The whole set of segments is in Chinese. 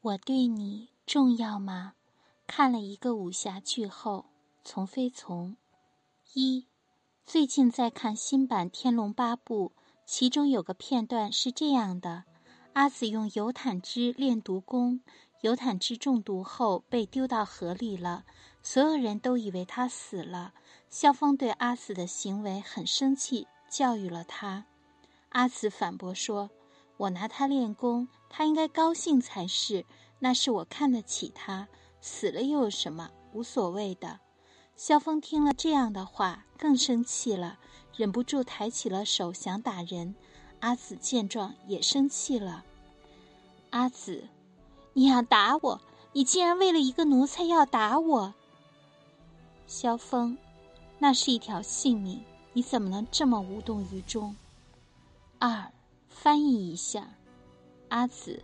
我对你重要吗？看了一个武侠剧后，从非从。一，最近在看新版《天龙八部》，其中有个片段是这样的：阿紫用尤坦之练毒功，尤坦之中毒后被丢到河里了，所有人都以为他死了。萧峰对阿紫的行为很生气，教育了他。阿紫反驳说：“我拿他练功，他应该高兴才是。那是我看得起他，死了又有什么？无所谓的。”萧峰听了这样的话，更生气了，忍不住抬起了手想打人。阿紫见状也生气了：“阿紫，你要打我？你竟然为了一个奴才要打我？”萧峰。那是一条性命，你怎么能这么无动于衷？二，翻译一下，阿紫，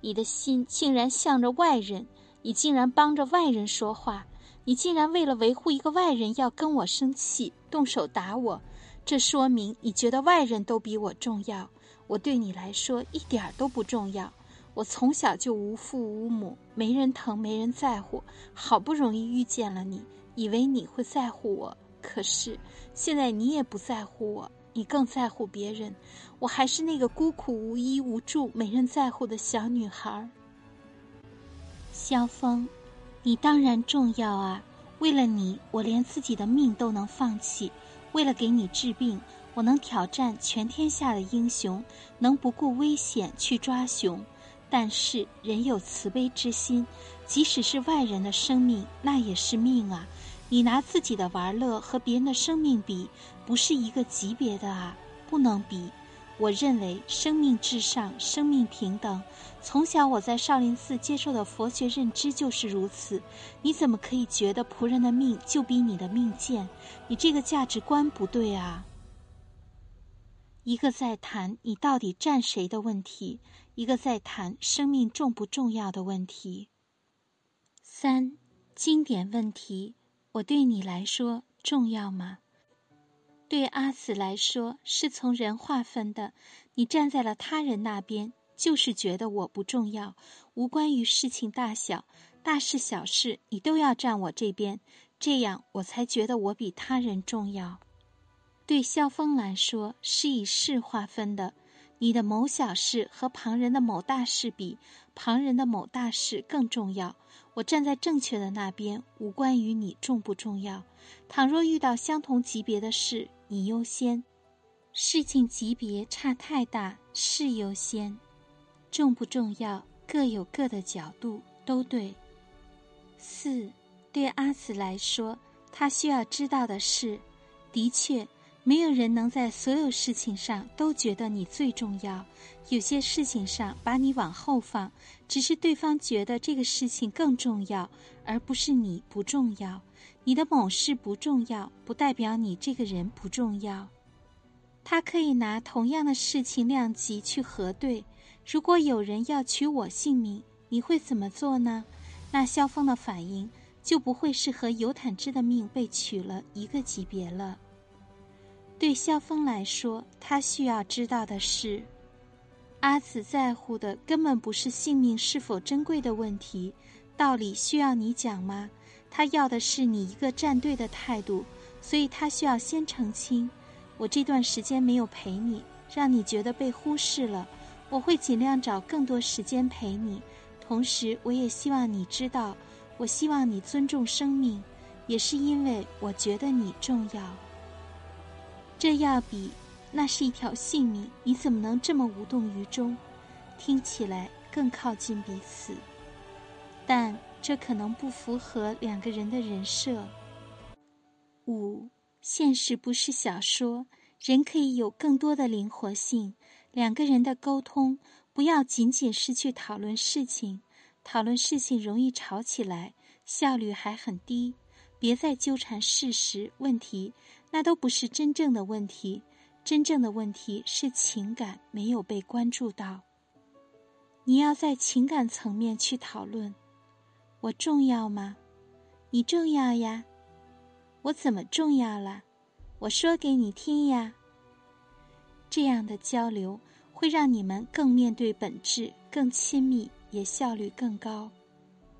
你的心竟然向着外人，你竟然帮着外人说话，你竟然为了维护一个外人要跟我生气，动手打我，这说明你觉得外人都比我重要，我对你来说一点都不重要。我从小就无父无母，没人疼，没人在乎，好不容易遇见了你，以为你会在乎我。可是，现在你也不在乎我，你更在乎别人。我还是那个孤苦无依无助、没人在乎的小女孩。萧峰，你当然重要啊！为了你，我连自己的命都能放弃；为了给你治病，我能挑战全天下的英雄，能不顾危险去抓熊。但是，人有慈悲之心，即使是外人的生命，那也是命啊！你拿自己的玩乐和别人的生命比，不是一个级别的啊，不能比。我认为生命至上，生命平等。从小我在少林寺接受的佛学认知就是如此。你怎么可以觉得仆人的命就比你的命贱？你这个价值观不对啊！一个在谈你到底站谁的问题，一个在谈生命重不重要的问题。三，经典问题。我对你来说重要吗？对阿紫来说，是从人划分的。你站在了他人那边，就是觉得我不重要。无关于事情大小，大事小事，你都要站我这边，这样我才觉得我比他人重要。对萧峰来说，是以事划分的。你的某小事和旁人的某大事比，旁人的某大事更重要。我站在正确的那边，无关于你重不重要。倘若遇到相同级别的事，你优先；事情级别差太大，事优先。重不重要，各有各的角度，都对。四，对阿紫来说，他需要知道的是，的确。没有人能在所有事情上都觉得你最重要，有些事情上把你往后放，只是对方觉得这个事情更重要，而不是你不重要。你的某事不重要，不代表你这个人不重要。他可以拿同样的事情量级去核对。如果有人要取我性命，你会怎么做呢？那萧峰的反应就不会是和尤坦之的命被取了一个级别了。对萧峰来说，他需要知道的是，阿紫在乎的根本不是性命是否珍贵的问题。道理需要你讲吗？他要的是你一个站队的态度，所以他需要先澄清：我这段时间没有陪你，让你觉得被忽视了。我会尽量找更多时间陪你，同时我也希望你知道，我希望你尊重生命，也是因为我觉得你重要。这要比那是一条性命，你怎么能这么无动于衷？听起来更靠近彼此，但这可能不符合两个人的人设。五，现实不是小说，人可以有更多的灵活性。两个人的沟通不要仅仅是去讨论事情，讨论事情容易吵起来，效率还很低。别再纠缠事实问题。那都不是真正的问题，真正的问题是情感没有被关注到。你要在情感层面去讨论，我重要吗？你重要呀。我怎么重要了？我说给你听呀。这样的交流会让你们更面对本质，更亲密，也效率更高。